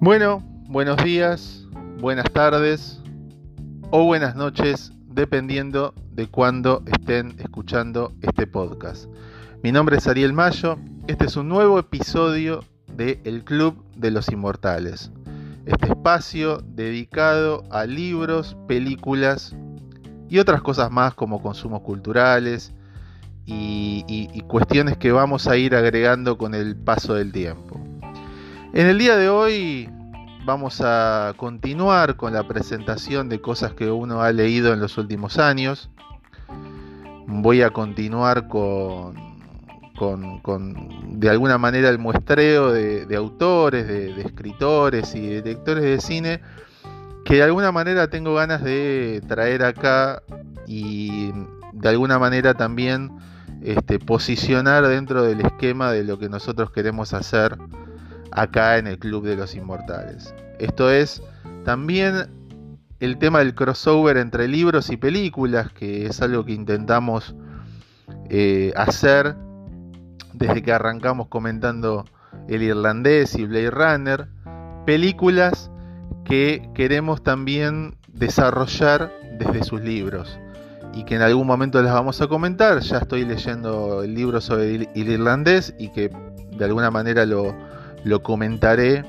Bueno, buenos días, buenas tardes o buenas noches, dependiendo de cuándo estén escuchando este podcast. Mi nombre es Ariel Mayo, este es un nuevo episodio de El Club de los Inmortales. Este espacio dedicado a libros, películas y otras cosas más como consumos culturales y, y cuestiones que vamos a ir agregando con el paso del tiempo. En el día de hoy vamos a continuar con la presentación de cosas que uno ha leído en los últimos años. Voy a continuar con, de alguna manera el muestreo de, autores, de, escritores y directores de cine que de alguna manera tengo ganas de traer acá y de alguna manera también este, posicionar dentro del esquema de lo que nosotros queremos hacer acá en el Club de los Inmortales. Esto es también el tema del crossover entre libros y películas, que es algo que intentamos eh, hacer desde que arrancamos comentando El Irlandés y Blade Runner. Películas que queremos también desarrollar desde sus libros y que en algún momento les vamos a comentar. Ya estoy leyendo el libro sobre el irlandés y que de alguna manera lo, lo comentaré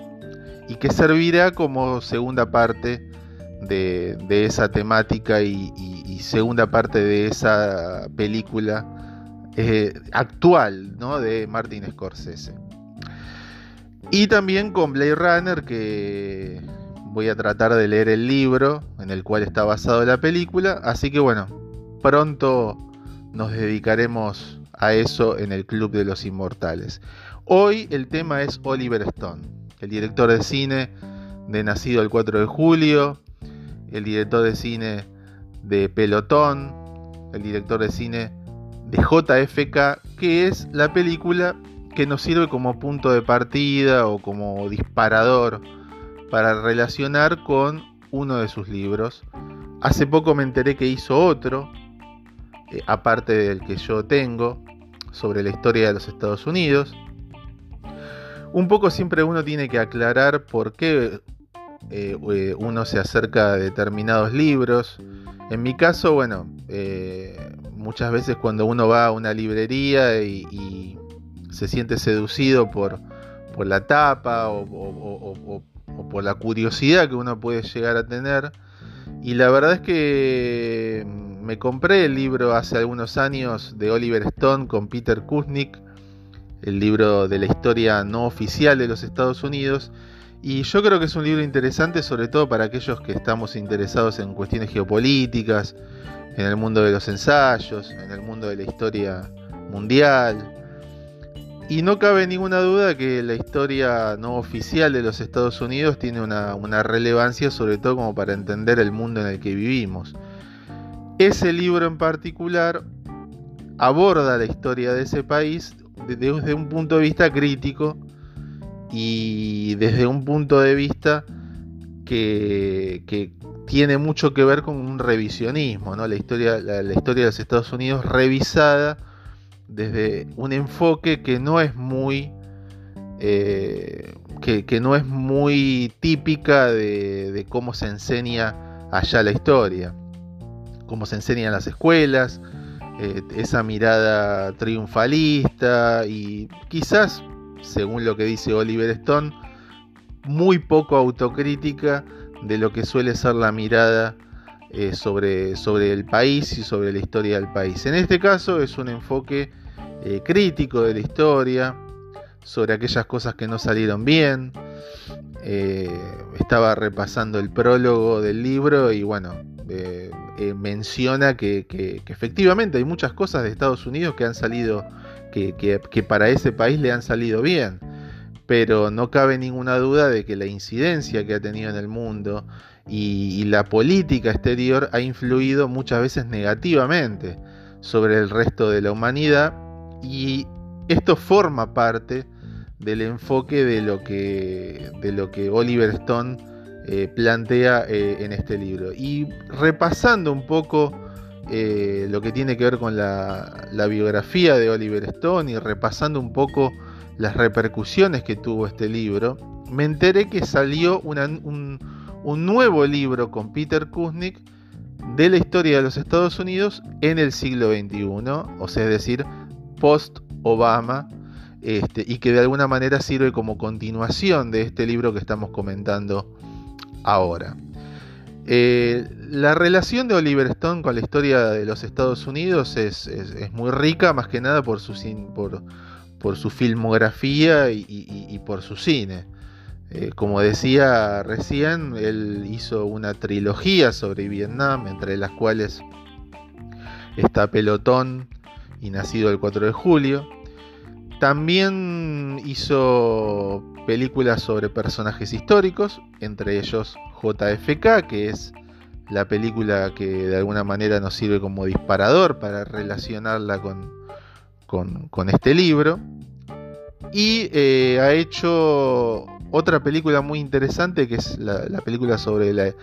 y que servirá como segunda parte de, esa temática y, segunda parte de esa película eh, actual ¿no? de Martin Scorsese. Y también con Blade Runner, que voy a tratar de leer el libro en el cual está basado la película. Así que bueno, pronto nos dedicaremos a eso en el Club de los Inmortales. Hoy el tema es Oliver Stone, el director de cine de Nacido el 4 de julio, el director de cine de Pelotón, el director de cine de JFK, que es la película que nos sirve como punto de partida o como disparador para relacionar con uno de sus libros. Hace poco me enteré que hizo otro, eh, aparte del que yo tengo, sobre la historia de los Estados Unidos. Un poco siempre uno tiene que aclarar por qué eh, eh, uno se acerca a determinados libros. En mi caso, bueno, muchas veces cuando uno va a una librería y, se siente seducido por, por la tapa o, por la curiosidad que uno puede llegar a tener, y la verdad es que me compré el libro hace algunos años de Oliver Stone con Peter Kuznick, el libro de la historia no oficial de los Estados Unidos. Y yo creo que es un libro interesante, sobre todo para aquellos que estamos interesados en cuestiones geopolíticas, en el mundo de los ensayos, en el mundo de la historia mundial. Y no cabe ninguna duda que la historia no oficial de los Estados Unidos tiene una, relevancia, sobre todo como para entender el mundo en el que vivimos. Ese libro en particular aborda la historia de ese país desde un punto de vista crítico y desde un punto de vista que, tiene mucho que ver con un revisionismo, ¿no? la, historia, la, historia de los Estados Unidos revisada desde un enfoque que no es muy eh, que, no es muy típica de cómo se enseña allá la historia cómo se enseña en las escuelas, eh, esa mirada triunfalista y quizás, según lo que dice Oliver Stone, muy poco autocrítica de lo que suele ser la mirada eh, sobre, sobre el país y sobre la historia del país. En este caso es un enfoque eh, crítico de la historia, sobre aquellas cosas que no salieron bien. estaba repasando el prólogo del libro y bueno, eh, menciona que, efectivamente hay muchas cosas de Estados Unidos que han salido, que, para ese país le han salido bien, pero no cabe ninguna duda de que la incidencia que ha tenido en el mundo y, la política exterior ha influido muchas veces negativamente sobre el resto de la humanidad y esto forma parte del enfoque de lo que, de lo que Oliver Stone eh, plantea eh, en este libro. Y repasando un poco eh, lo que tiene que ver con la, biografía de Oliver Stone y repasando un poco las repercusiones que tuvo este libro, me enteré que salió un, nuevo libro con Peter Kuznick de la historia de los Estados Unidos en el siglo XXI, o sea, es decir, post-Obama, este, y que de alguna manera sirve como continuación de este libro que estamos comentando ahora. Eh, la relación de Oliver Stone con la historia de los Estados Unidos es, muy rica, más que nada por su, por su filmografía y, por su cine. Eh, como decía recién, él hizo una trilogía sobre Vietnam, entre las cuales está Pelotón y Nacido el 4 de julio. También hizo películas sobre personajes históricos, entre ellos JFK, que es la película que de alguna manera nos sirve como disparador para relacionarla con, con, este libro. Y eh, ha hecho otra película muy interesante que es la, película sobre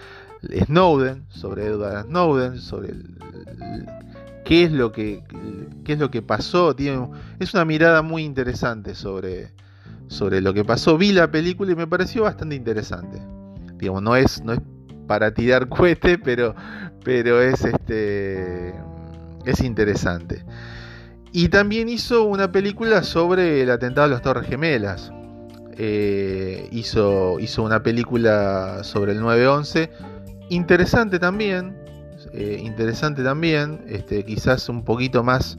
Snowden, sobre Edward Snowden, sobre qué es lo que qué es lo que pasó. Tiene, es una mirada muy interesante sobre, sobre lo que pasó. Vi la película y me pareció bastante interesante. Digamos, no es, no es para tirar cohete, pero, pero es este es interesante. Y también hizo una película sobre el atentado a las Torres Gemelas. Eh, hizo, hizo una película sobre el 9-11. Interesante también. Eh, interesante también, este, quizás un poquito más,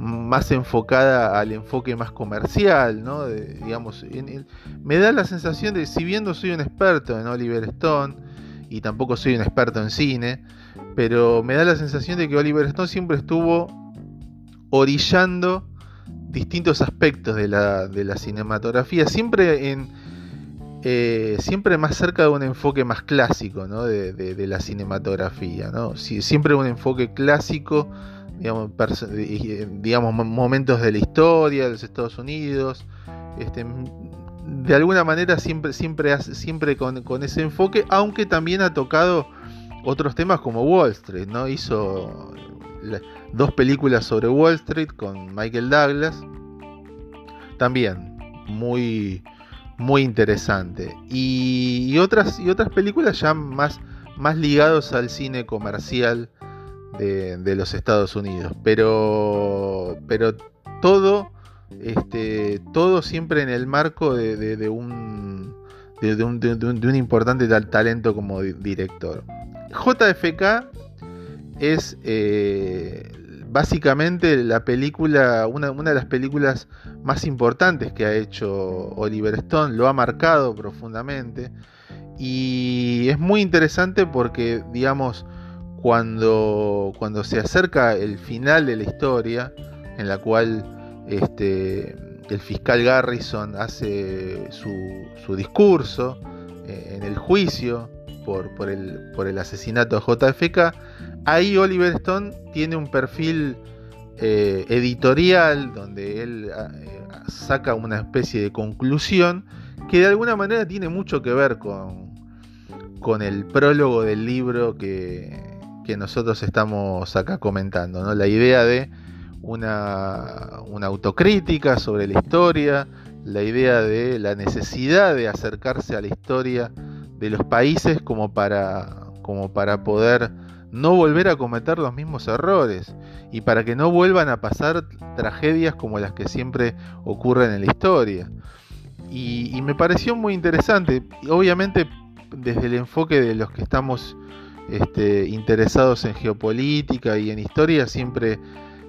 más enfocada al enfoque más comercial, ¿no? digamos, me da la sensación de, si bien no soy un experto en Oliver Stone y tampoco soy un experto en cine, pero me da la sensación de que Oliver Stone siempre estuvo orillando distintos aspectos de la, cinematografía, siempre en eh, siempre más cerca de un enfoque más clásico de, la cinematografía. ¿no? siempre un enfoque clásico, digamos, momentos de la historia de los Estados Unidos. Este, de alguna manera siempre, siempre, siempre con, ese enfoque, aunque también ha tocado otros temas como Wall Street, ¿no? Hizo dos películas sobre Wall Street con Michael Douglas. También muy, muy interesante. Y, otras, y otras películas ya más, más ligados al cine comercial de, los Estados Unidos. Pero, pero todo, este, todo siempre en el marco de, un, de, un, de, un, importante talento como director. JFK es eh, básicamente la película, una, de las películas más importantes que ha hecho Oliver Stone, lo ha marcado profundamente y es muy interesante porque, digamos, cuando, cuando se acerca el final de la historia, en la cual este, el fiscal Garrison hace su, discurso eh, en el juicio por, por el asesinato de JFK, Ahí Oliver Stone tiene un perfil eh, editorial donde él eh, saca una especie de conclusión que de alguna manera tiene mucho que ver con, con el prólogo del libro que, nosotros estamos acá comentando. ¿no? La idea de una, una autocrítica sobre la historia, la idea de la necesidad de acercarse a la historia de los países como para, como para poder no volver a cometer los mismos errores y para que no vuelvan a pasar tragedias como las que siempre ocurren en la historia. Y, me pareció muy interesante, obviamente desde el enfoque de los que estamos este, interesados en geopolítica y en historia, siempre,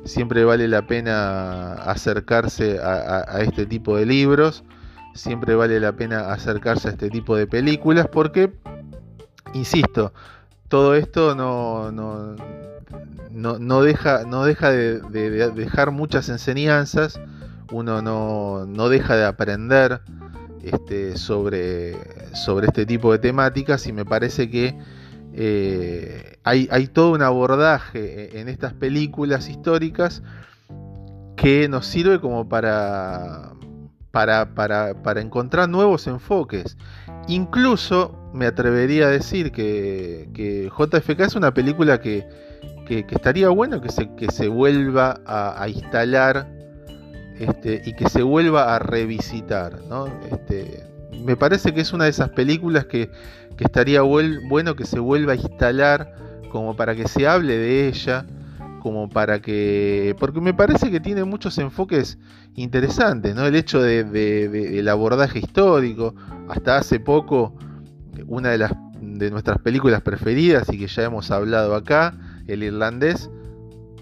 siempre vale la pena acercarse a este tipo de libros, siempre vale la pena acercarse a este tipo de películas porque, insisto, todo esto no, no, deja, no deja de, dejar muchas enseñanzas, uno no, deja de aprender este, sobre, sobre este tipo de temáticas y me parece que eh, hay, todo un abordaje en estas películas históricas que nos sirve como para, para, para encontrar nuevos enfoques. Incluso me atrevería a decir que, JFK es una película que, estaría bueno que se, que se vuelva a, instalar este, y que se vuelva a revisitar. Este, me parece que es una de esas películas que, que estaría bueno que se vuelva a instalar como para que se hable de ella, como para que... Porque me parece que tiene muchos enfoques interesantes, ¿no? El hecho de, del abordaje histórico, hasta hace poco, una de, las, de nuestras películas preferidas y que ya hemos hablado acá, El Irlandés,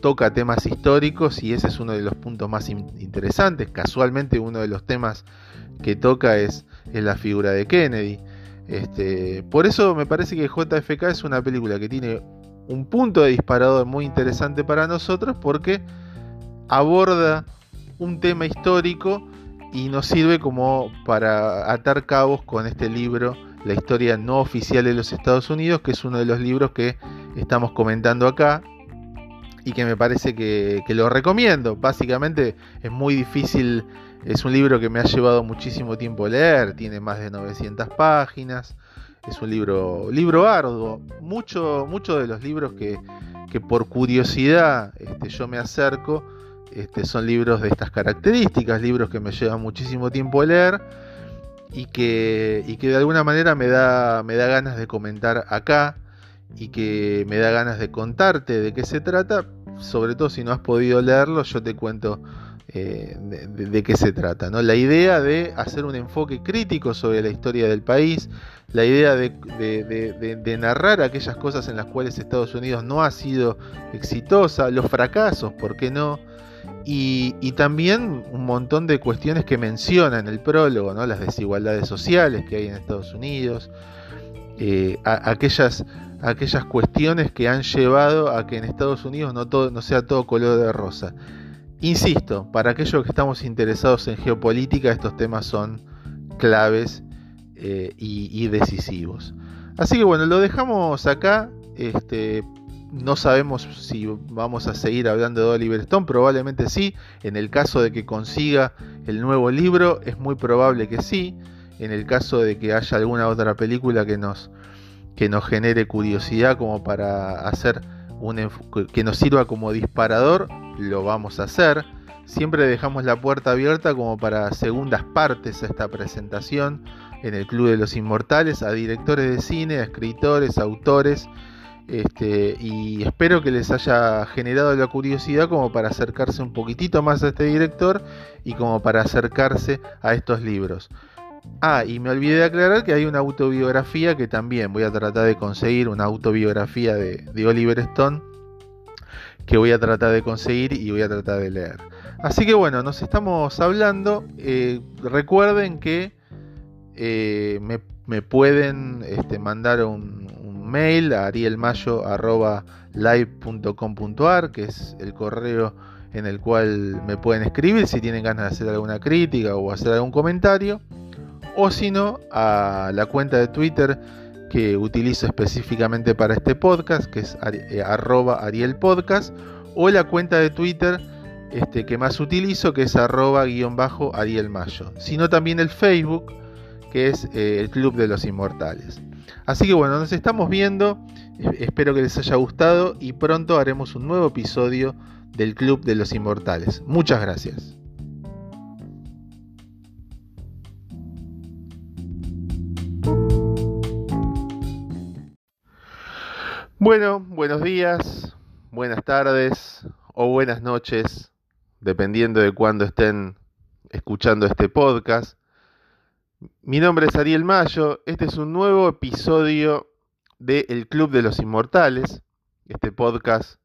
toca temas históricos y ese es uno de los puntos más interesantes. Casualmente uno de los temas que toca es, es la figura de Kennedy. Este, por eso me parece que JFK es una película que tiene un punto de disparador muy interesante para nosotros porque aborda un tema histórico y nos sirve como para atar cabos con este libro, La historia no oficial de los Estados Unidos, que es uno de los libros que estamos comentando acá y que me parece que, lo recomiendo. Básicamente es muy difícil, es un libro que me ha llevado muchísimo tiempo leer, tiene más de 900 páginas, es un libro, libro arduo. Muchos mucho de los libros que, por curiosidad este, yo me acerco este, son libros de estas características, libros que me llevan muchísimo tiempo leer y que, y que de alguna manera me da, me da ganas de comentar acá y que me da ganas de contarte de qué se trata, sobre todo si no has podido leerlo, yo te cuento eh, de, qué se trata. ¿no? La idea de hacer un enfoque crítico sobre la historia del país, la idea de, narrar aquellas cosas en las cuales Estados Unidos no ha sido exitosa, los fracasos, ¿por qué no? Y, también un montón de cuestiones que menciona en el prólogo, ¿no? las desigualdades sociales que hay en Estados Unidos, eh, aquellas aquellas cuestiones que han llevado a que en Estados Unidos no, sea todo color de rosa. Insisto, para aquellos que estamos interesados en geopolítica, estos temas son claves eh, y, decisivos. Así que bueno, lo dejamos acá. Este, no sabemos si vamos a seguir hablando de Oliver Stone, probablemente sí. En el caso de que consiga el nuevo libro, es muy probable que sí. En el caso de que haya alguna otra película que nos que nos genere curiosidad como para hacer un que nos sirva como disparador, lo vamos a hacer. Siempre dejamos la puerta abierta como para segundas partes a esta presentación en el Club de los Inmortales, a directores de cine, a escritores, autores, este, y espero que les haya generado la curiosidad como para acercarse un poquitito más a este director y como para acercarse a estos libros. Ah, y me olvidé de aclarar que hay una autobiografía que también voy a tratar de conseguir, una autobiografía de, Oliver Stone, que voy a tratar de conseguir y voy a tratar de leer. Así que bueno, nos estamos hablando. Eh, recuerden que eh, me, pueden este, mandar un, mail a arielmayo.live.com.ar, que es el correo en el cual me pueden escribir si tienen ganas de hacer alguna crítica o hacer algún comentario o si no a la cuenta de Twitter que utilizo específicamente para este podcast, que es eh, arroba arielpodcast, o la cuenta de Twitter este, que más utilizo, que es arroba guion bajo arielmayo, sino también el Facebook, que es eh, el Club de los Inmortales. Así que bueno, nos estamos viendo, espero que les haya gustado y pronto haremos un nuevo episodio del Club de los Inmortales. Muchas gracias. Bueno, buenos días, buenas tardes o buenas noches, dependiendo de cuándo estén escuchando este podcast. Mi nombre es Ariel Mayo, este es un nuevo episodio de El Club de los Inmortales, este podcast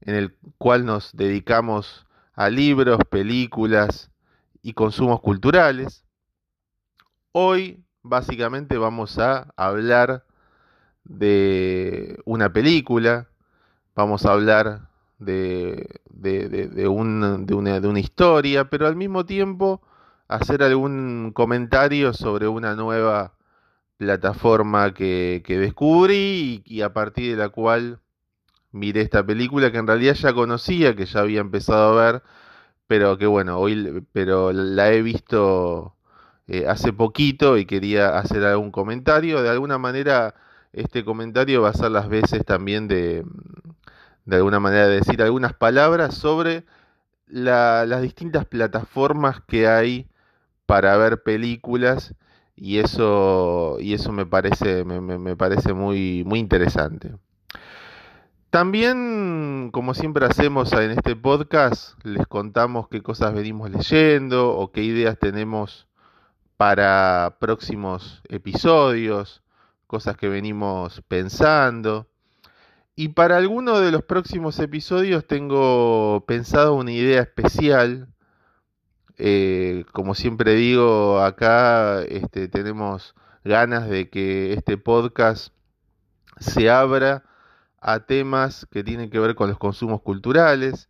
en el cual nos dedicamos a libros, películas y consumos culturales. Hoy básicamente vamos a hablar de una película, vamos a hablar de, de, una, una, historia, pero al mismo tiempo hacer algún comentario sobre una nueva plataforma que, descubrí y, a partir de la cual miré esta película que en realidad ya conocía, que ya había empezado a ver, pero que bueno, hoy pero la he visto eh, hace poquito y quería hacer algún comentario. De alguna manera este comentario va a ser las veces también de, de alguna manera, decir algunas palabras sobre las distintas plataformas que hay para ver películas y eso, y eso me parece, me, parece muy, muy interesante. También, como siempre hacemos en este podcast, les contamos qué cosas venimos leyendo o qué ideas tenemos para próximos episodios, cosas que venimos pensando. Y para alguno de los próximos episodios tengo pensado una idea especial. Eh, como siempre digo, acá este, tenemos ganas de que este podcast se abra a temas que tienen que ver con los consumos culturales,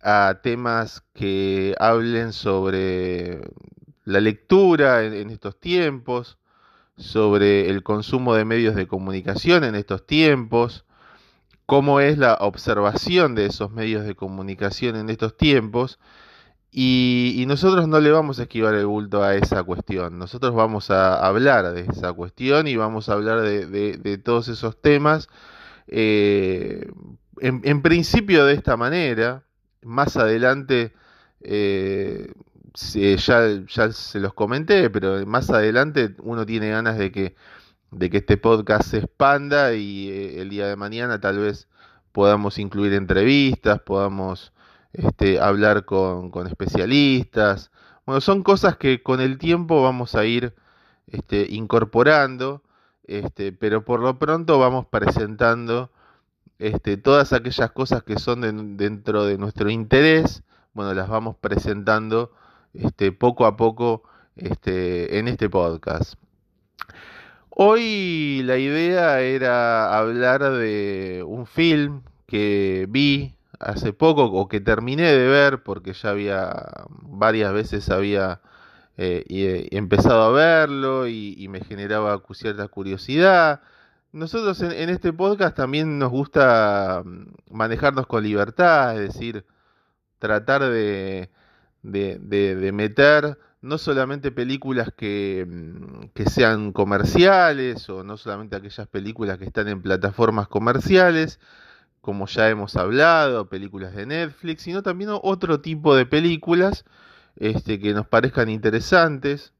a temas que hablen sobre la lectura en, estos tiempos, sobre el consumo de medios de comunicación en estos tiempos, cómo es la observación de esos medios de comunicación en estos tiempos. Y, nosotros no le vamos a esquivar el bulto a esa cuestión. Nosotros vamos a hablar de esa cuestión y vamos a hablar de, todos esos temas. Eh, en, principio de esta manera, más adelante eh, ya, ya se los comenté, pero más adelante uno tiene ganas de que, de que este podcast se expanda y eh, el día de mañana tal vez podamos incluir entrevistas, podamos este, hablar con, especialistas. Bueno, son cosas que con el tiempo vamos a ir este, incorporando, este, pero por lo pronto vamos presentando este, todas aquellas cosas que son dentro de nuestro interés, bueno, las vamos presentando este, poco a poco este, en este podcast. Hoy la idea era hablar de un film que vi hace poco o que terminé de ver porque ya había varias veces había eh, eh, empezado a verlo y, me generaba cierta curiosidad. Nosotros en, este podcast también nos gusta mm, manejarnos con libertad, es decir, tratar de, de, meter no solamente películas que, mm, que, sean comerciales o no solamente aquellas películas que están en plataformas comerciales, como ya hemos hablado, películas de Netflix, sino también otro tipo de películas este, que nos parezcan interesantes,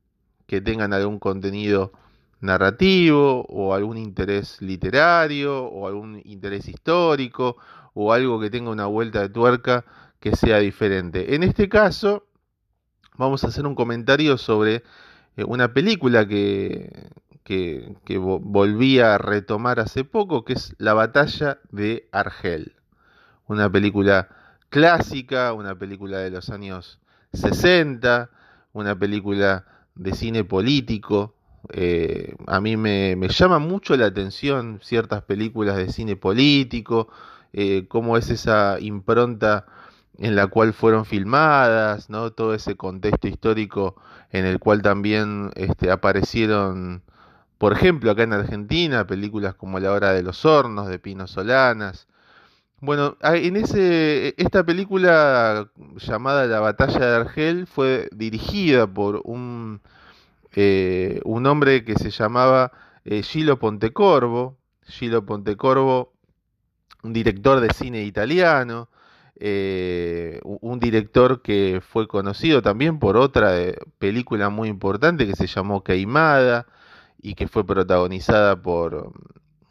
que tengan algún contenido narrativo o algún interés literario o algún interés histórico o algo que tenga una vuelta de tuerca que sea diferente. En este caso, vamos a hacer un comentario sobre eh, una película que, que, volví a retomar hace poco, que es La batalla de Argel. Una película clásica, una película de los años 60, una película de cine político. Eh, a mí me, llama mucho la atención ciertas películas de cine político, eh, cómo es esa impronta en la cual fueron filmadas, ¿no? Todo ese contexto histórico en el cual también este, aparecieron, por ejemplo, acá en Argentina, películas como La Hora de los Hornos, de Pino Solanas. Bueno, en ese, esta película llamada La Batalla de Argel fue dirigida por un, eh, un hombre que se llamaba eh, Gilo Pontecorvo. Gilo Pontecorvo, un director de cine italiano, eh, un director que fue conocido también por otra eh, película muy importante que se llamó Queimada y que fue protagonizada por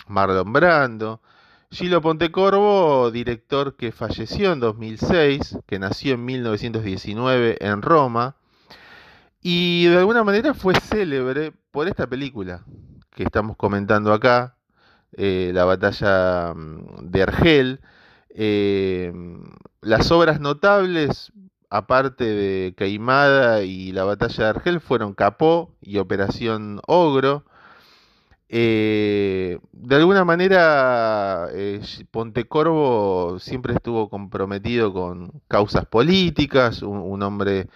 Marlon Brando. Gilo Pontecorvo, director que falleció en 2006, que nació en 1919 en Roma, y de alguna manera fue célebre por esta película que estamos comentando acá, eh, la batalla mm, de Argel, eh, las obras notables, aparte de Queimada y la batalla de Argel, fueron Capó y Operación Ogro. Eh, de alguna manera, eh, Pontecorvo siempre estuvo comprometido con causas políticas, un, hombre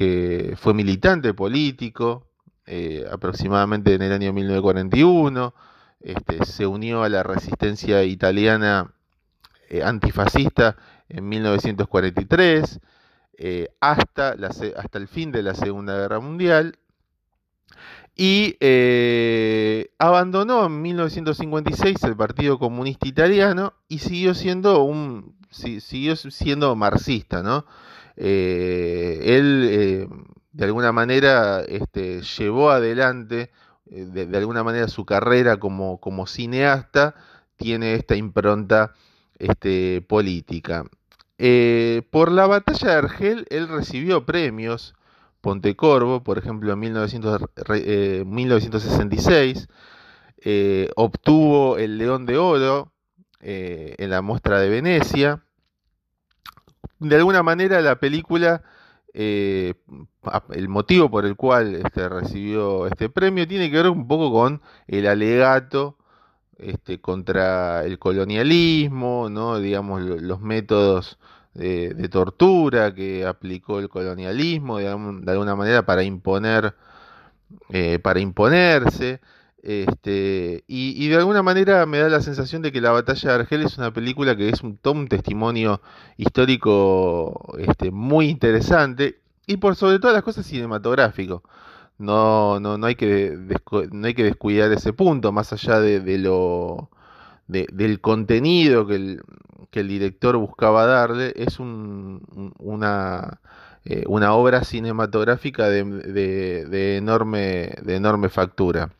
que fue militante político, aproximadamente en el año 1941, este, se unió a la resistencia italiana eh, antifascista en 1943, eh, hasta, hasta el fin de la Segunda Guerra Mundial. y eh, abandonó en 1956 el Partido Comunista Italiano y siguió siendo un siguió siendo marxista, ¿no? Eh, él eh, de alguna manera este, llevó adelante de, alguna manera su carrera como, cineasta, tiene esta impronta este, política. por la batalla de Argel, él recibió premios Pontecorvo, por ejemplo, en 1966, eh, eh, obtuvo el León de Oro eh, en la muestra de Venecia. De alguna manera la película, el motivo por el cual este, recibió este premio tiene que ver un poco con el alegato este, contra el colonialismo, ¿no? digamos, los métodos de, tortura que aplicó el colonialismo de, alguna manera para imponer, eh, para imponerse. Este, y, de alguna manera me da la sensación de que La Batalla de Argel es una película que es un, todo un testimonio histórico este, muy interesante y por sobre todas las cosas cinematográfico. No, no, no, hay que no hay que descuidar ese punto, más allá de, lo del contenido que el, que el director buscaba darle es una, eh, una obra cinematográfica de, enorme, de enorme factura.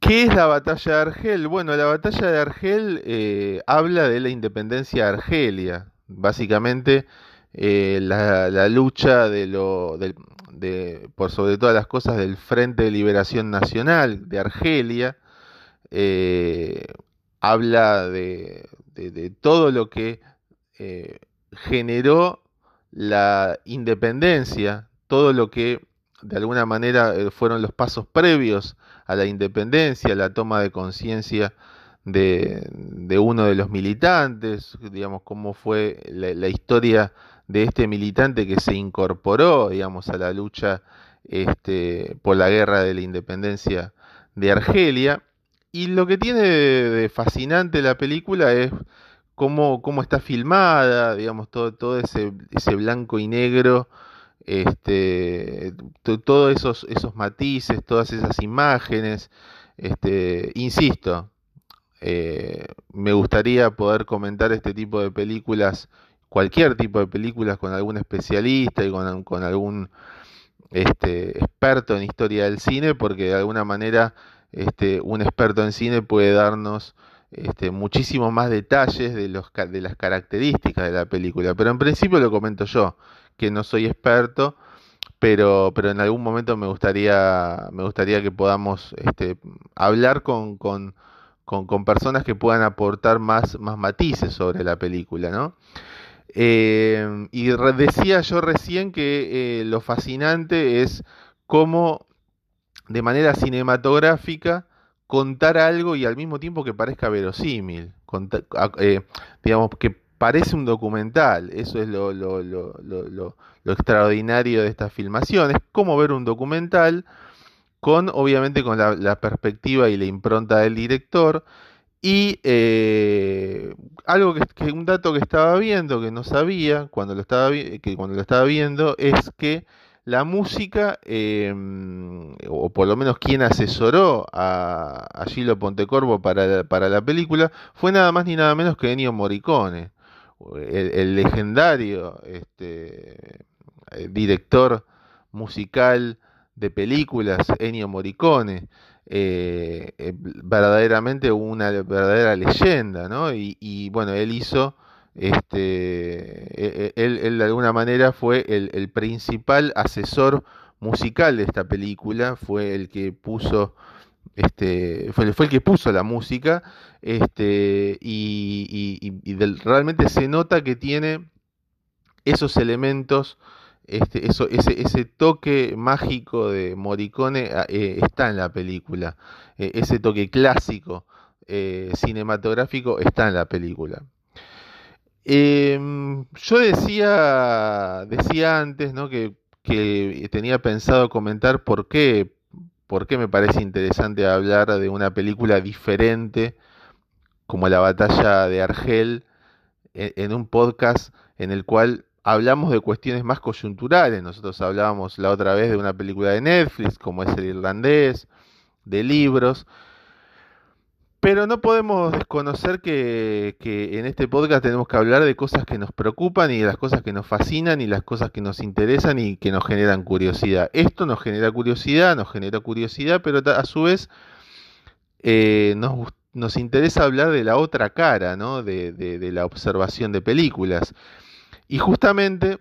¿Qué es la batalla de Argel? Bueno, la batalla de Argel eh, habla de la independencia de Argelia, básicamente eh, la, lucha de lo, de, por sobre todas las cosas del Frente de Liberación Nacional de Argelia, habla de, de, todo lo que eh, generó la independencia, todo lo que de alguna manera eh, fueron los pasos previos a la independencia, la toma de conciencia de, uno de los militantes, digamos, cómo fue la, historia de este militante que se incorporó, digamos, a la lucha este, por la guerra de la independencia de Argelia. Y lo que tiene de, fascinante la película es cómo, cómo está filmada, digamos, todo, todo ese, ese blanco y negro, este, todos esos, esos matices, todas esas imágenes. Este, insisto, eh, me gustaría poder comentar este tipo de películas, cualquier tipo de películas con algún especialista y con, algún este, experto en historia del cine, porque de alguna manera este, un experto en cine puede darnos este, muchísimos más detalles de, los, de las características de la película. Pero en principio lo comento yo, que no soy experto, pero, pero en algún momento me gustaría, me gustaría que podamos este, hablar con, con, con, personas que puedan aportar más, más matices sobre la película, ¿no? Eh, y decía yo recién que eh, lo fascinante es cómo de manera cinematográfica contar algo y al mismo tiempo que parezca verosímil, eh, digamos que parece un documental, eso es lo, lo, lo, lo, extraordinario de esta filmación, es como ver un documental con obviamente con la, perspectiva y la impronta del director y eh, algo que, que, un dato que estaba viendo que no sabía cuando lo estaba que cuando lo estaba viendo es que la música, em, o por lo menos quien asesoró a, a Gilo Pontecorvo para, para, la película, fue nada más ni nada menos que Ennio Morricone, el, legendario este, eh, director musical de películas, Ennio Morricone. Eh, eh, verdaderamente una verdadera leyenda, ¿no? Y, bueno, él hizo este, e, e, él, de alguna manera fue el, principal asesor musical de esta película, fue el que puso, este, fue, el que puso la música, este, y, realmente se nota que tiene esos elementos, este, ese, toque mágico de Morricone ah, eh, está en la película, e, ese toque clásico eh, cinematográfico está en la película. Em, yo decía, decía antes que, tenía pensado comentar por qué, por qué me parece interesante hablar de una película diferente como La batalla de Argel en, un podcast en el cual hablamos de cuestiones más coyunturales. Nosotros hablábamos la otra vez de una película de Netflix, como es el irlandés, de libros. Pero no podemos desconocer que, en este podcast tenemos que hablar de cosas que nos preocupan y de las cosas que nos fascinan y las cosas que nos interesan y que nos generan curiosidad. Esto nos genera curiosidad, nos genera curiosidad, pero a su vez eh, nos, interesa hablar de la otra cara, ¿no? de, de la observación de películas. Y justamente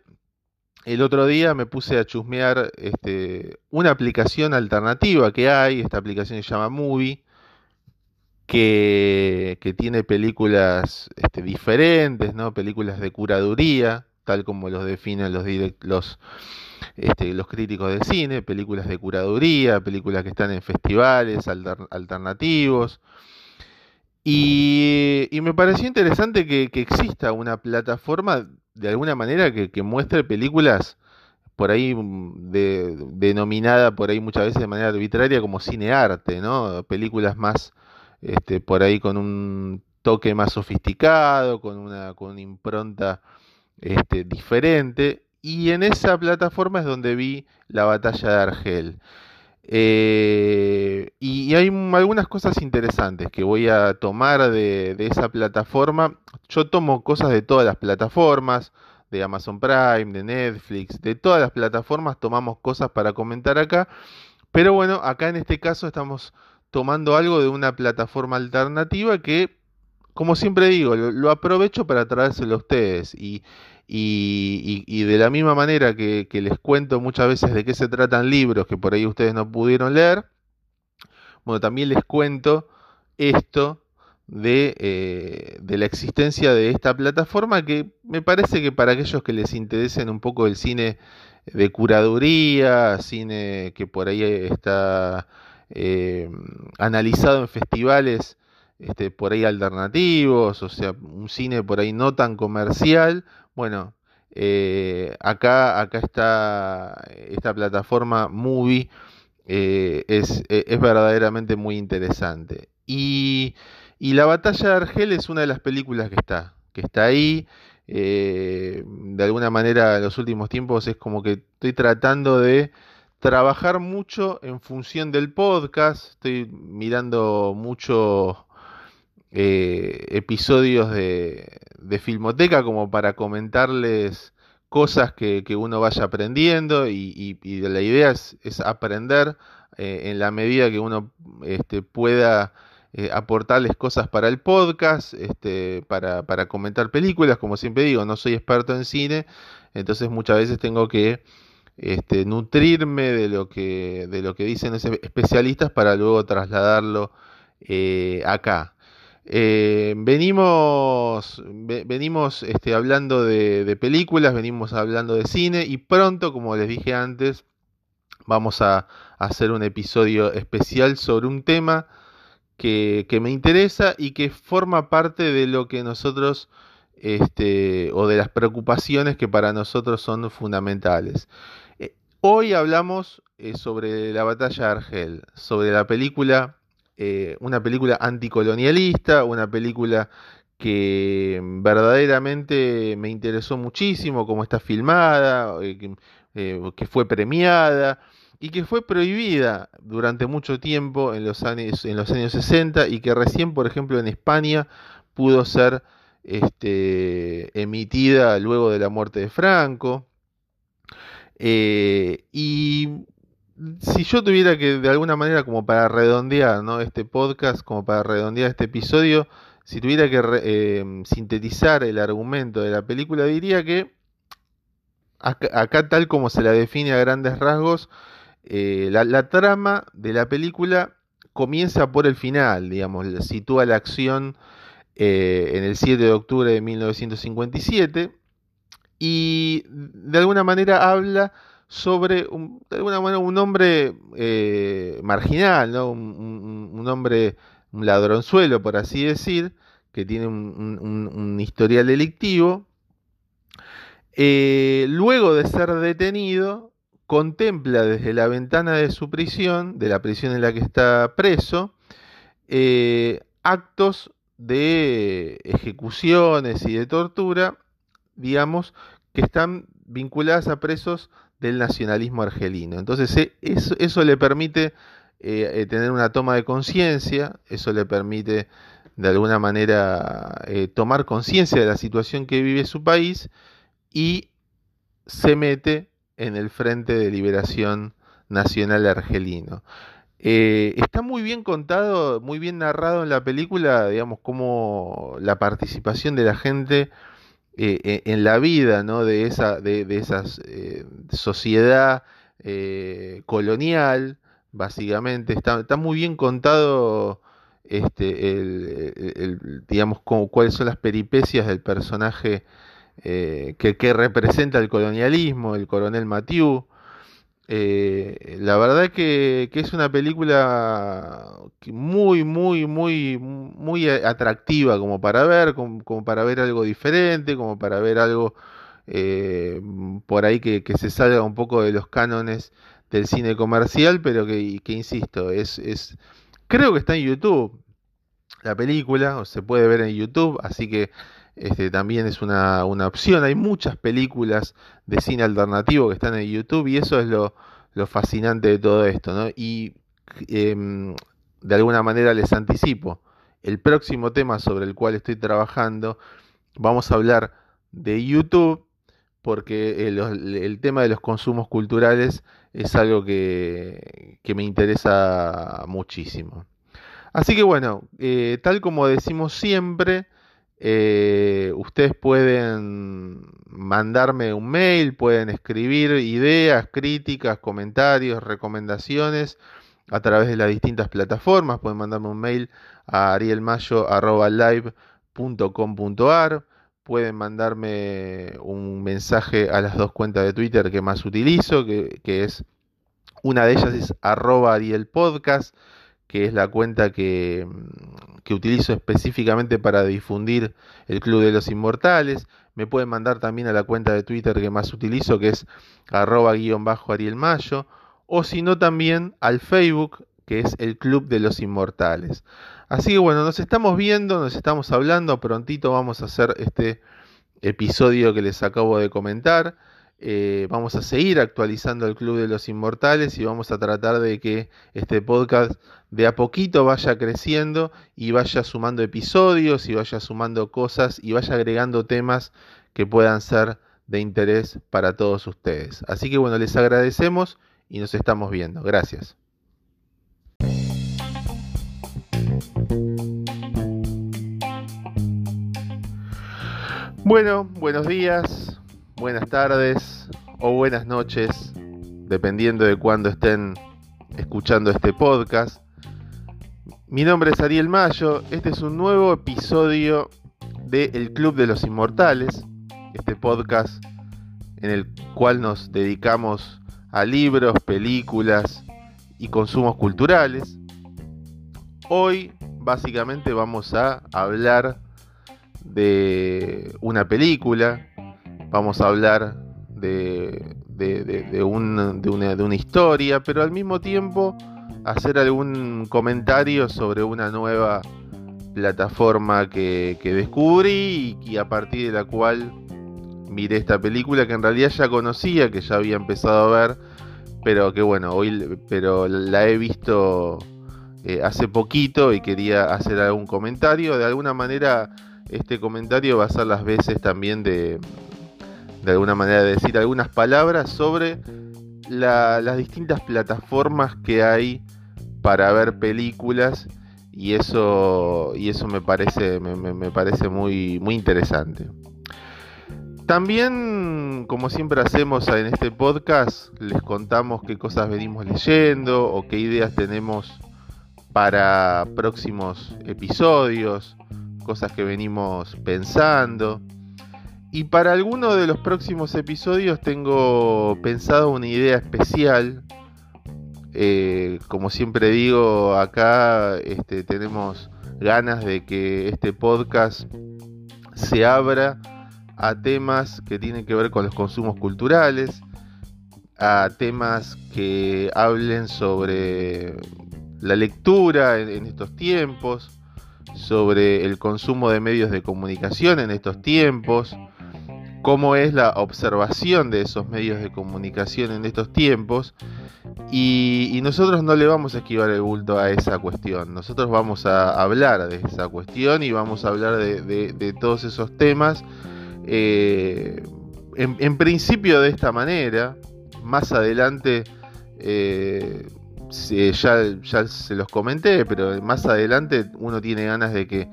el otro día me puse a chusmear este, una aplicación alternativa que hay, esta aplicación se llama Movie que, tiene películas este, diferentes, ¿no? películas de curaduría, tal como los definen los, los, este, los críticos de cine, películas de curaduría, películas que están en festivales alternativos. Y, me pareció interesante que, exista una plataforma de alguna manera que, muestre películas por ahí mm, denominada por ahí muchas veces de manera arbitraria como cinearte, ¿no? Películas más este, por ahí con un toque más sofisticado, con una, con impronta este, diferente. Y en esa plataforma es donde vi la batalla de Argel. Eh, y, hay algunas cosas interesantes que voy a tomar de, esa plataforma. Yo tomo cosas de todas las plataformas, de Amazon Prime, de Netflix, de todas las plataformas tomamos cosas para comentar acá. Pero bueno, acá en este caso estamos tomando algo de una plataforma alternativa que, como siempre digo, lo, aprovecho para traérselo a ustedes. Y, y, de la misma manera que, les cuento muchas veces de qué se tratan libros que por ahí ustedes no pudieron leer, bueno, también les cuento esto de, eh, de, la existencia de esta plataforma que me parece que para aquellos que les interesen un poco el cine de curaduría, cine que por ahí está eh, analizado en festivales este, por ahí alternativos, o sea, un cine por ahí no tan comercial. Bueno, eh, acá, acá está esta plataforma Movie, eh, es, es, verdaderamente muy interesante. Y, y, La Batalla de Argel es una de las películas que está, que está ahí. de alguna manera en los últimos tiempos es como que estoy tratando de trabajar mucho en función del podcast. Estoy mirando mucho eh, episodios de, Filmoteca como para comentarles cosas que, uno vaya aprendiendo y, la idea es, aprender eh, en la medida que uno este, pueda eh, aportarles cosas para el podcast, este, para, para comentar películas, como siempre digo, no soy experto en cine, entonces muchas veces tengo que este, nutrirme de lo que de lo que dicen los especialistas para luego trasladarlo eh, acá. Eh, venimos venimos este, hablando de, películas, venimos hablando de cine y pronto, como les dije antes, vamos a, hacer un episodio especial sobre un tema que, que, me interesa y que forma parte de lo que nosotros este, o de las preocupaciones que para nosotros son fundamentales. Hoy hablamos eh, sobre la batalla de Argel, sobre la película, eh, una película anticolonialista, una película que verdaderamente me interesó muchísimo, cómo está filmada, eh, que, fue premiada y que fue prohibida durante mucho tiempo en los, años, en los años 60 y que recién, por ejemplo, en España pudo ser este, emitida luego de la muerte de Franco. Eh, y si yo tuviera que, de alguna manera, como para redondear ¿no? este podcast, como para redondear este episodio, si tuviera que eh, sintetizar el argumento de la película, diría que acá, tal como se la define a grandes rasgos, eh, la, trama de la película comienza por el final, digamos, sitúa la acción en el 7 de octubre de 1957 y de alguna manera habla sobre un, de alguna manera un hombre eh, marginal, ¿no? un, hombre, un ladronzuelo, por así decir, que tiene un, historial delictivo. Eh, luego de ser detenido, contempla desde la ventana de su prisión, de la prisión en la que está preso, eh, actos de ejecuciones y de tortura digamos, que están vinculadas a presos del nacionalismo argelino. Entonces e, eso, le permite eh, eh, tener una toma de conciencia, eso le permite de alguna manera eh, tomar conciencia de la situación que vive su país y se mete en el Frente de Liberación Nacional Argelino. está muy bien contado, muy bien narrado en la película, digamos, como la participación de la gente eh, eh, en la vida ¿no? de esa de, esas, eh, sociedad colonial, básicamente. Está, está, muy bien contado este, el, digamos, cuáles son las peripecias del personaje que, que, representa el colonialismo, el coronel Mathieu. Eh, la verdad que, que, es una película muy, muy, muy, muy atractiva como para ver, como, para ver algo diferente, como para ver algo eh, por ahí que, se salga un poco de los cánones del cine comercial, pero que, que insisto, es, es, creo que está en YouTube la película, o se puede ver en YouTube, así que este, también es una, opción. Hay muchas películas de cine alternativo que están en YouTube y eso es lo, fascinante de todo esto. Y em, de alguna manera les anticipo, el próximo tema sobre el cual estoy trabajando, vamos a hablar de YouTube porque el, tema de los consumos culturales es algo que, me interesa muchísimo. Así que bueno, eh, tal como decimos siempre, eh, ustedes pueden mandarme un mail, pueden escribir ideas, críticas, comentarios, recomendaciones a través de las distintas plataformas. Pueden mandarme un mail a arielmayo.live.com.ar. Pueden mandarme un mensaje a las dos cuentas de Twitter que más utilizo, que, es una de ellas es arroba arielpodcast que es la cuenta que, utilizo específicamente para difundir el Club de los Inmortales. Me pueden mandar también a la cuenta de Twitter que más utilizo, que es arroba guion bajo Ariel Mayo, o si no también al Facebook, que es el Club de los Inmortales. Así que bueno, nos estamos viendo, nos estamos hablando, prontito vamos a hacer este episodio que les acabo de comentar. Eh, vamos a seguir actualizando el Club de los Inmortales y vamos a tratar de que este podcast de a poquito vaya creciendo y vaya sumando episodios y vaya sumando cosas y vaya agregando temas que puedan ser de interés para todos ustedes. Así que bueno, les agradecemos y nos estamos viendo. Gracias. Bueno, buenos días, buenas tardes o buenas noches, dependiendo de cuándo estén escuchando este podcast. Mi nombre es Ariel Mayo, este es un nuevo episodio de El Club de los Inmortales, este podcast en el cual nos dedicamos a libros, películas y consumos culturales. Hoy básicamente vamos a hablar de una película vamos a hablar de, de, una, de, una, historia, pero al mismo tiempo hacer algún comentario sobre una nueva plataforma que, descubrí y, a partir de la cual miré esta película que en realidad ya conocía, que ya había empezado a ver, pero que bueno, hoy pero la he visto eh, hace poquito y quería hacer algún comentario. De alguna manera este comentario va a ser las veces también de, de alguna manera decir algunas palabras sobre las distintas plataformas que hay para ver películas y eso y eso me parece me, parece muy muy interesante. También como siempre hacemos en este podcast les contamos qué cosas venimos leyendo o qué ideas tenemos para próximos episodios cosas que venimos pensando y para alguno de los próximos episodios tengo pensado una idea especial. Eh, como siempre digo, acá este, tenemos ganas de que este podcast se abra a temas que tienen que ver con los consumos culturales, a temas que hablen sobre la lectura en estos tiempos, sobre el consumo de medios de comunicación en estos tiempos, cómo es la observación de esos medios de comunicación en estos tiempos. Y, nosotros no le vamos a esquivar el bulto a esa cuestión. Nosotros vamos a hablar de esa cuestión y vamos a hablar de, todos esos temas. Eh, en, principio de esta manera. Más adelante eh, ya, ya se los comenté, pero más adelante uno tiene ganas de que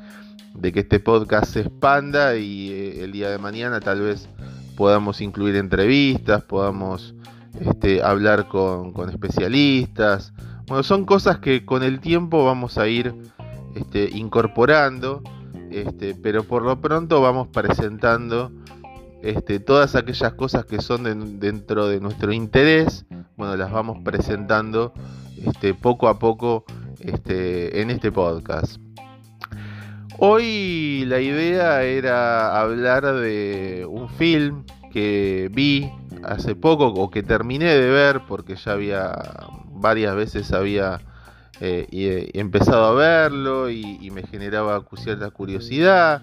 de que este podcast se expanda y eh, el día de mañana tal vez podamos incluir entrevistas, podamos este, hablar con, especialistas. Bueno, son cosas que con el tiempo vamos a ir este, incorporando, este, pero por lo pronto vamos presentando todas aquellas cosas que son dentro de nuestro interés, bueno, las vamos presentando poco a poco en este podcast. Hoy la idea era hablar de un film que vi hace poco o que terminé de ver porque ya había varias veces había eh, eh, empezado a verlo y, me generaba cierta curiosidad.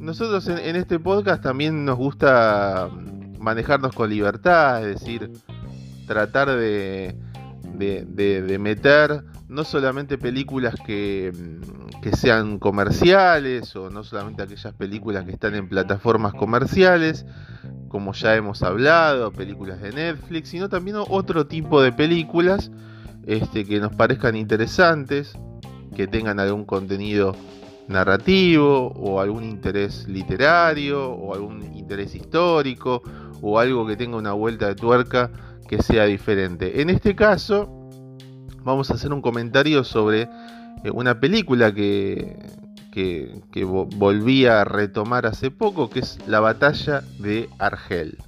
Nosotros en, este podcast también nos gusta manejarnos con libertad, es decir, tratar de, de meter no solamente películas que, que sean comerciales o no solamente aquellas películas que están en plataformas comerciales, como ya hemos hablado, películas de Netflix, sino también otro tipo de películas este, que nos parezcan interesantes, que tengan algún contenido narrativo o algún interés literario o algún interés histórico o algo que tenga una vuelta de tuerca que sea diferente. En este caso, vamos a hacer un comentario sobre eh, una película que, que, volví a retomar hace poco, que es La batalla de Argel.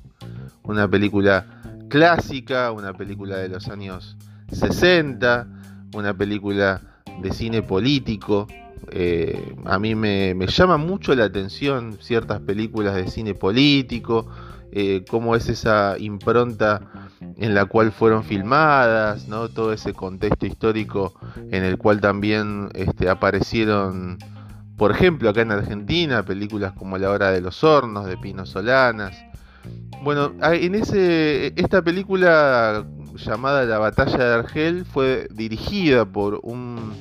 Una película clásica, una película de los años 60, una película de cine político. Eh, a mí me, llama mucho la atención ciertas películas de cine político, eh, cómo es esa impronta en la cual fueron filmadas, ¿no? todo ese contexto histórico en el cual también este, aparecieron, por ejemplo, acá en Argentina, películas como La Hora de los Hornos, de Pino Solanas. Bueno, en ese, esta película llamada La Batalla de Argel fue dirigida por un,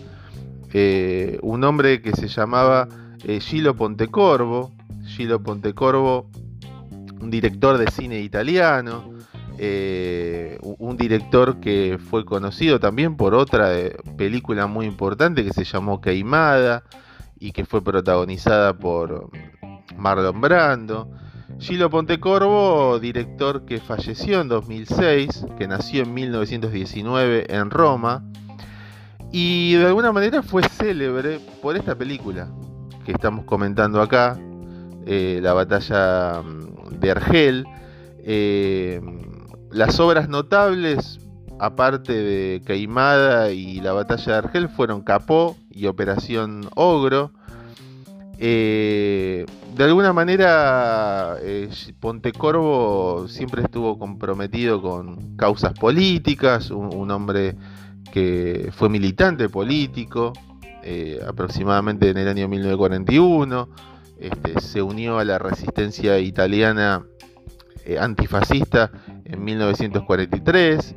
eh, un hombre que se llamaba eh, Gilo Pontecorvo. Gilo Pontecorvo, un director de cine italiano, eh, un director que fue conocido también por otra eh, película muy importante que se llamó Queimada y que fue protagonizada por Marlon Brando. Gilo Pontecorvo, director que falleció en 2006, que nació en 1919 en Roma y de alguna manera fue célebre por esta película que estamos comentando acá, eh, la batalla mm, de Argel. Las obras notables, aparte de Queimada y la batalla de Argel, fueron Capó y Operación Ogro. Eh, de alguna manera, eh, Pontecorvo siempre estuvo comprometido con causas políticas, un, hombre que fue militante político, eh, aproximadamente en el año 1941, este, se unió a la resistencia italiana antifascista en 1943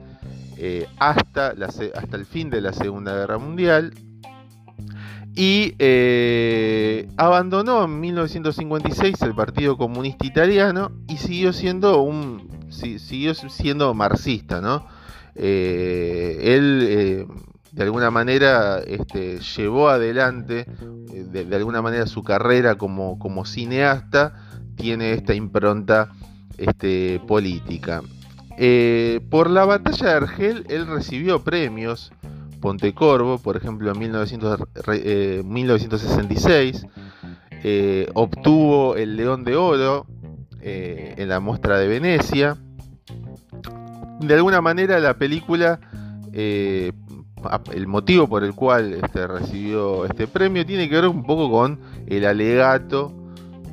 eh, hasta, hasta el fin de la Segunda Guerra Mundial y eh, abandonó en 1956 el Partido Comunista Italiano y siguió siendo un siguió siendo marxista, ¿no? Eh, él de alguna manera este, llevó adelante de, alguna manera su carrera como, como cineasta, tiene esta impronta este, política. Eh, por la batalla de Argel, él recibió premios. Pontecorvo, por ejemplo, en 1966, eh, eh, obtuvo el León de Oro en la muestra de Venecia. De alguna manera, la película, el motivo por el cual este, recibió este premio, tiene que ver un poco con el alegato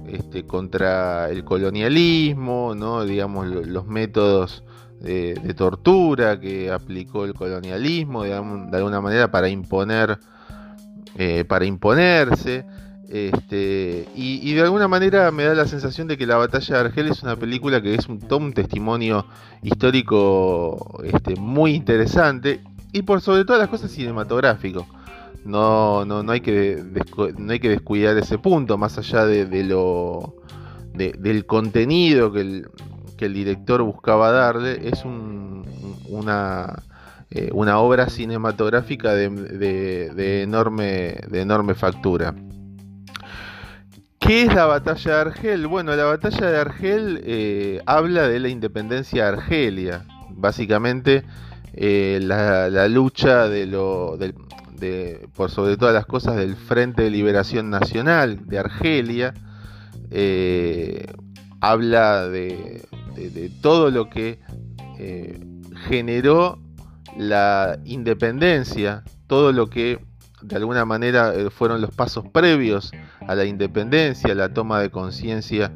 este, contra el colonialismo, ¿no? digamos, los métodos de, tortura que aplicó el colonialismo de, alguna manera para imponer, eh, para imponerse. Este, y, de alguna manera me da la sensación de que La Batalla de Argel es una película que es un, todo un testimonio histórico este, muy interesante y por sobre todas las cosas cinematográfico. No, no, no, hay que no hay que descuidar ese punto, más allá de, lo del contenido que el, que el, director buscaba darle, es una, eh, una obra cinematográfica de, enorme, de enorme factura. ¿Qué es la batalla de Argel? Bueno, la batalla de Argel eh, habla de la independencia de Argelia. Básicamente, eh, la, lucha de lo, por sobre todas las cosas del Frente de Liberación Nacional de Argelia. Eh, habla de, todo lo que generó la independencia, todo lo que de alguna manera fueron los pasos previos a la independencia, la toma de conciencia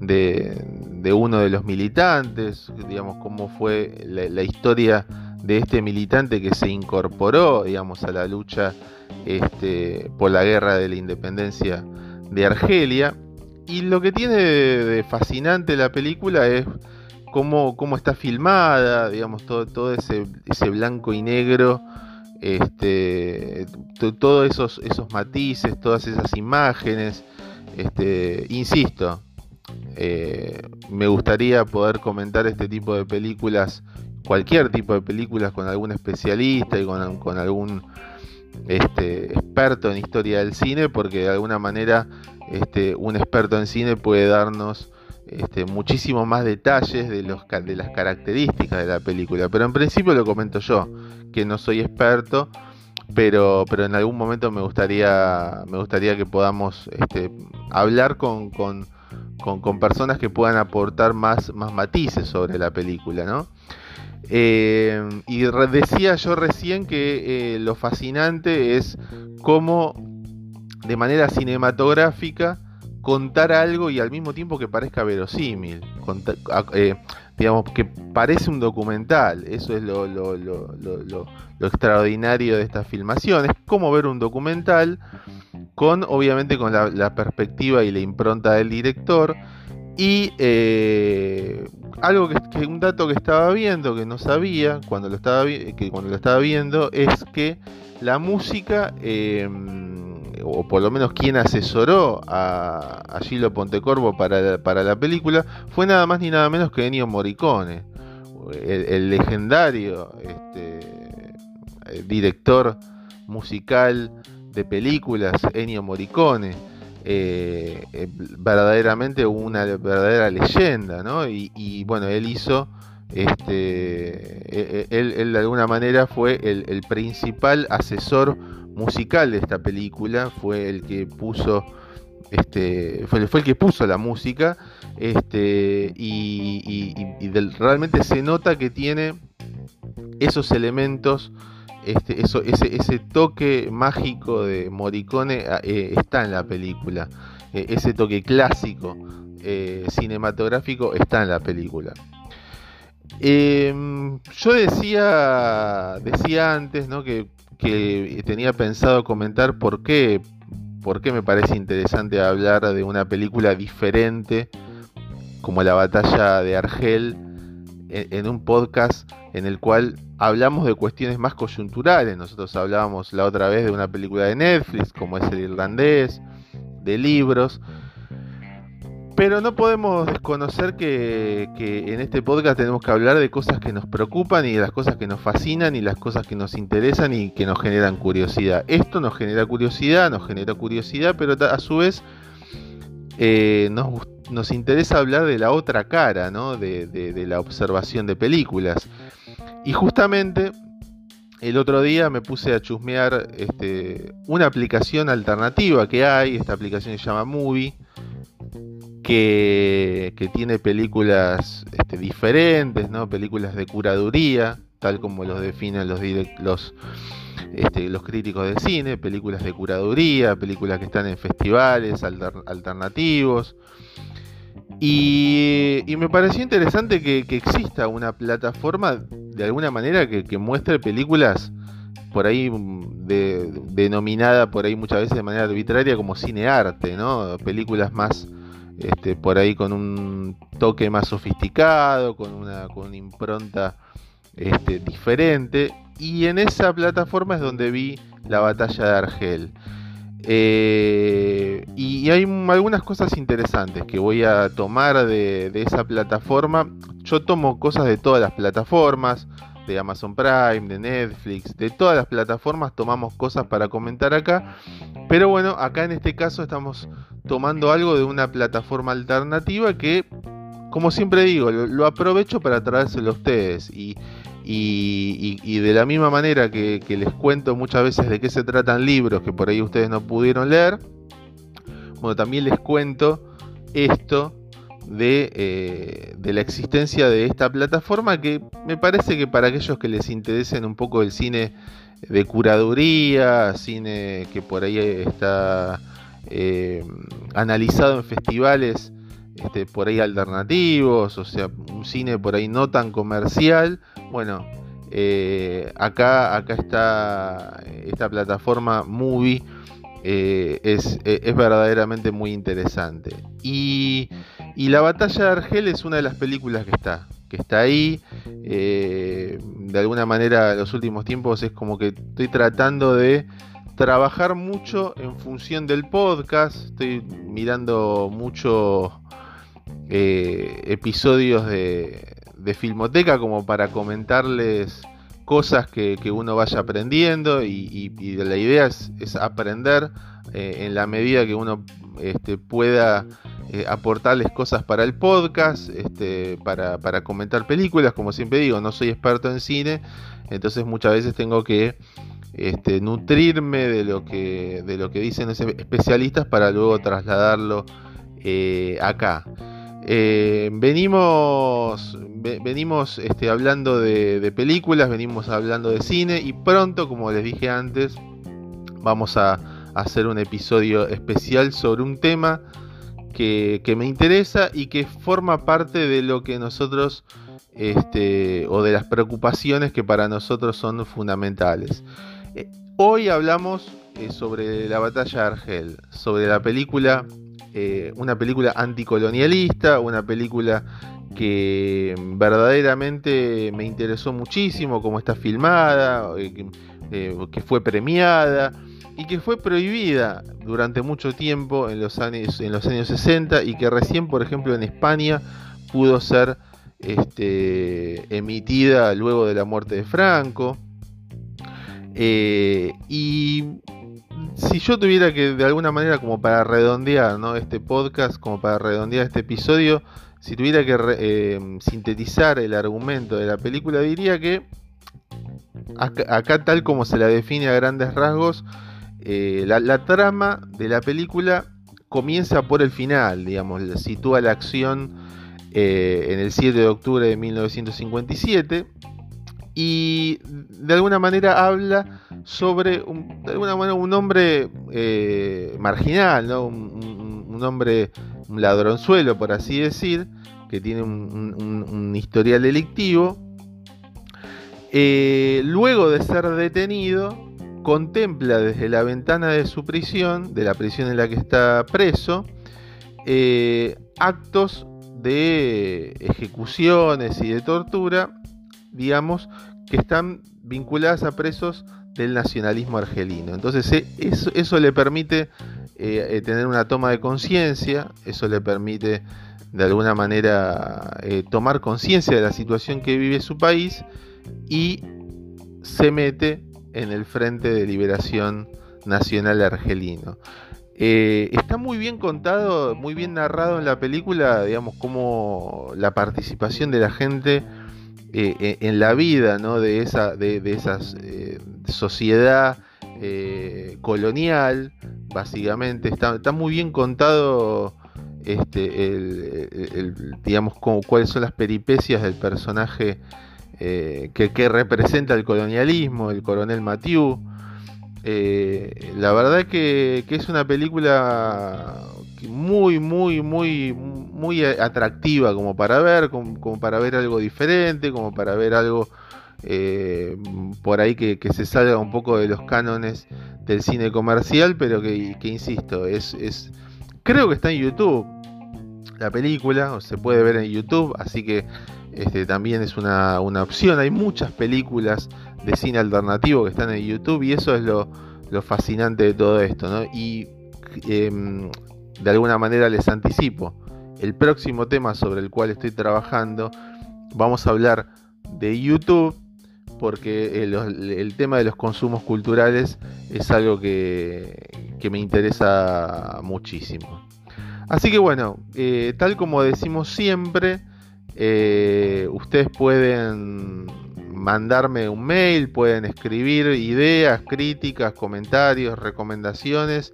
de, uno de los militantes, digamos, cómo fue la, historia de este militante que se incorporó, digamos, a la lucha este, por la guerra de la independencia de Argelia. Y lo que tiene de, fascinante la película es cómo, cómo, está filmada, digamos, todo, todo ese, ese blanco y negro este, todos esos, esos matices, todas esas imágenes. Este, insisto, eh, me gustaría poder comentar este tipo de películas, cualquier tipo de películas con algún especialista y con, algún este, experto en historia del cine, porque de alguna manera este, un experto en cine puede darnos este, muchísimo más detalles de, las características de la película. Pero en principio lo comento yo, que no soy experto, pero, pero en algún momento me gustaría, me gustaría que podamos este, hablar con, con, personas que puedan aportar más, más matices sobre la película, ¿no? Eh, y decía yo recién que eh, lo fascinante es cómo de manera cinematográfica contar algo y al mismo tiempo que parezca verosímil. Eh, digamos, que parece un documental. Eso es lo, lo, extraordinario de esta filmación. Es como ver un documental con, obviamente, con la, perspectiva y la impronta del director. Y eh, algo que, un dato que estaba viendo, que no sabía cuando lo estaba, que cuando lo estaba viendo, es que la música... Eh, o por lo menos quien asesoró a, a Gilo Pontecorvo para, para, la película, fue nada más ni nada menos que Ennio Morricone, el, legendario este, eh, director musical de películas, Ennio Morricone. Eh, eh, verdaderamente una verdadera leyenda, ¿no? Y, bueno, él hizo, este, él, de alguna manera fue el, principal asesor musical de esta película, fue el que puso este, fue, el que puso la música este, y, realmente se nota que tiene esos elementos, este, ese, toque mágico de Morricone eh, está en la película, e, ese toque clásico eh, cinematográfico está en la película. Em, yo decía, decía antes ¿no? que que tenía pensado comentar por qué, por qué me parece interesante hablar de una película diferente como la batalla de Argel en, un podcast en el cual hablamos de cuestiones más coyunturales. Nosotros hablábamos la otra vez de una película de Netflix como es el irlandés, de libros. Pero no podemos desconocer que, en este podcast tenemos que hablar de cosas que nos preocupan y de las cosas que nos fascinan y las cosas que nos interesan y que nos generan curiosidad. Esto nos genera curiosidad, nos genera curiosidad, pero a su vez eh, nos, interesa hablar de la otra cara, ¿no? de, la observación de películas. Y justamente el otro día me puse a chusmear este, una aplicación alternativa que hay, esta aplicación se llama Movie que, tiene películas este, diferentes, ¿no? películas de curaduría, tal como los definen los, los, este, los críticos de cine, películas de curaduría, películas que están en festivales alternativos. Y, me pareció interesante que, exista una plataforma de alguna manera que, muestre películas por ahí denominada por ahí muchas veces de manera arbitraria como cinearte, ¿no? Películas más este, por ahí con un toque más sofisticado, con una, con una impronta este, diferente. Y en esa plataforma es donde vi la batalla de Argel. Eh, y, hay algunas cosas interesantes que voy a tomar de, esa plataforma. Yo tomo cosas de todas las plataformas, de Amazon Prime, de Netflix, de todas las plataformas tomamos cosas para comentar acá. Pero bueno, acá en este caso estamos tomando algo de una plataforma alternativa que, como siempre digo, lo, aprovecho para traérselo a ustedes. Y, y, de la misma manera que, les cuento muchas veces de qué se tratan libros que por ahí ustedes no pudieron leer, bueno, también les cuento esto de, eh, de, la existencia de esta plataforma que me parece que para aquellos que les interesen un poco el cine de curaduría, cine que por ahí está eh, analizado en festivales este, por ahí alternativos, o sea, un cine por ahí no tan comercial. Bueno, eh, acá, acá está esta plataforma Movie. Eh, es, verdaderamente muy interesante. Y, La Batalla de Argel es una de las películas que está, que está ahí. de alguna manera, los últimos tiempos es como que estoy tratando de trabajar mucho en función del podcast. Estoy mirando mucho eh, episodios de, Filmoteca como para comentarles cosas que, uno vaya aprendiendo y, la idea es, aprender eh, en la medida que uno este, pueda eh, aportarles cosas para el podcast, este, para, comentar películas, como siempre digo, no soy experto en cine, entonces muchas veces tengo que este, nutrirme de lo que de lo que dicen especialistas para luego trasladarlo acá. Eh, venimos venimos este, hablando de, películas, venimos hablando de cine y pronto, como les dije antes, vamos a, hacer un episodio especial sobre un tema que, me interesa y que forma parte de lo que nosotros este, o de las preocupaciones que para nosotros son fundamentales. Eh, hoy hablamos eh, sobre la batalla de Argel, sobre la película, eh, una película anticolonialista, una película que verdaderamente me interesó muchísimo, como está filmada, que, fue premiada y que fue prohibida durante mucho tiempo en los años, en los años 60 y que recién, por ejemplo, en España pudo ser este, emitida luego de la muerte de Franco. Eh, y si yo tuviera que de alguna manera como para redondear este podcast, como para redondear este episodio, si tuviera que eh, sintetizar el argumento de la película, diría que acá, tal como se la define a grandes rasgos, eh, la, trama de la película comienza por el final, digamos, sitúa la acción en el 7 de octubre de 1957 y de alguna manera habla sobre un, de alguna manera un hombre eh, marginal, ¿no? un, hombre, un ladronzuelo, por así decir, que tiene un, historial delictivo. Eh, luego de ser detenido, contempla desde la ventana de su prisión, de la prisión en la que está preso, eh, actos de ejecuciones y de tortura digamos, que están vinculadas a presos del nacionalismo argelino. Entonces eh, eso, le permite eh, eh, tener una toma de conciencia, eso le permite de alguna manera tomar conciencia de la situación que vive su país y se mete en el Frente de Liberación Nacional Argelino. está muy bien contado, muy bien narrado en la película, digamos, como la participación de la gente eh, eh, en la vida de esa de, esas, eh, sociedad colonial, básicamente. Está, está, muy bien contado este, digamos, cuáles son las peripecias del personaje que, representa el colonialismo, el coronel Mathieu. la verdad que, que, es una película muy, muy, muy, muy atractiva como para ver, como, para ver algo diferente, como para ver algo eh, por ahí que, se salga un poco de los cánones del cine comercial, pero que, insisto, es, es, creo que está en YouTube la película, o se puede ver en YouTube, así que este, también es una, opción. Hay muchas películas de cine alternativo que están en YouTube y eso es lo, fascinante de todo esto. ¿no? Y em, de alguna manera les anticipo, el próximo tema sobre el cual estoy trabajando, vamos a hablar de YouTube porque el, tema de los consumos culturales es algo que, me interesa muchísimo. Así que bueno, eh, tal como decimos siempre, eh, ustedes pueden mandarme un mail, pueden escribir ideas, críticas, comentarios, recomendaciones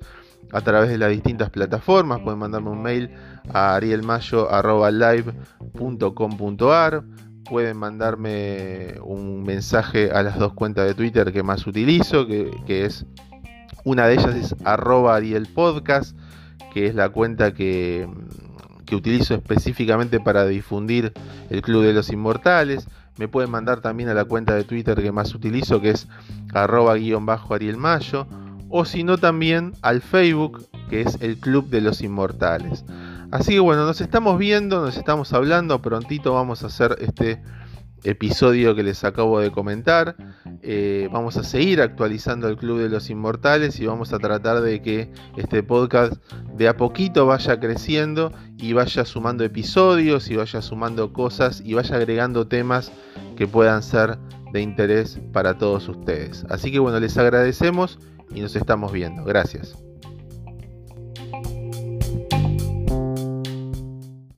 a través de las distintas plataformas. Pueden mandarme un mail a arielmayo.live.com.ar. Pueden mandarme un mensaje a las dos cuentas de Twitter que más utilizo, que, es una de ellas es arroba arielpodcast, que es la cuenta que, que utilizo específicamente para difundir el Club de los Inmortales. Me pueden mandar también a la cuenta de Twitter que más utilizo, que es arroba guion bajo arielmayo o si no también al Facebook, que es el Club de los Inmortales. Así que bueno, nos estamos viendo, nos estamos hablando, prontito vamos a hacer este episodio que les acabo de comentar. Eh, vamos a seguir actualizando el Club de los Inmortales y vamos a tratar de que este podcast de a poquito vaya creciendo y vaya sumando episodios y vaya sumando cosas y vaya agregando temas que puedan ser de interés para todos ustedes. Así que bueno, les agradecemos y nos estamos viendo. Gracias.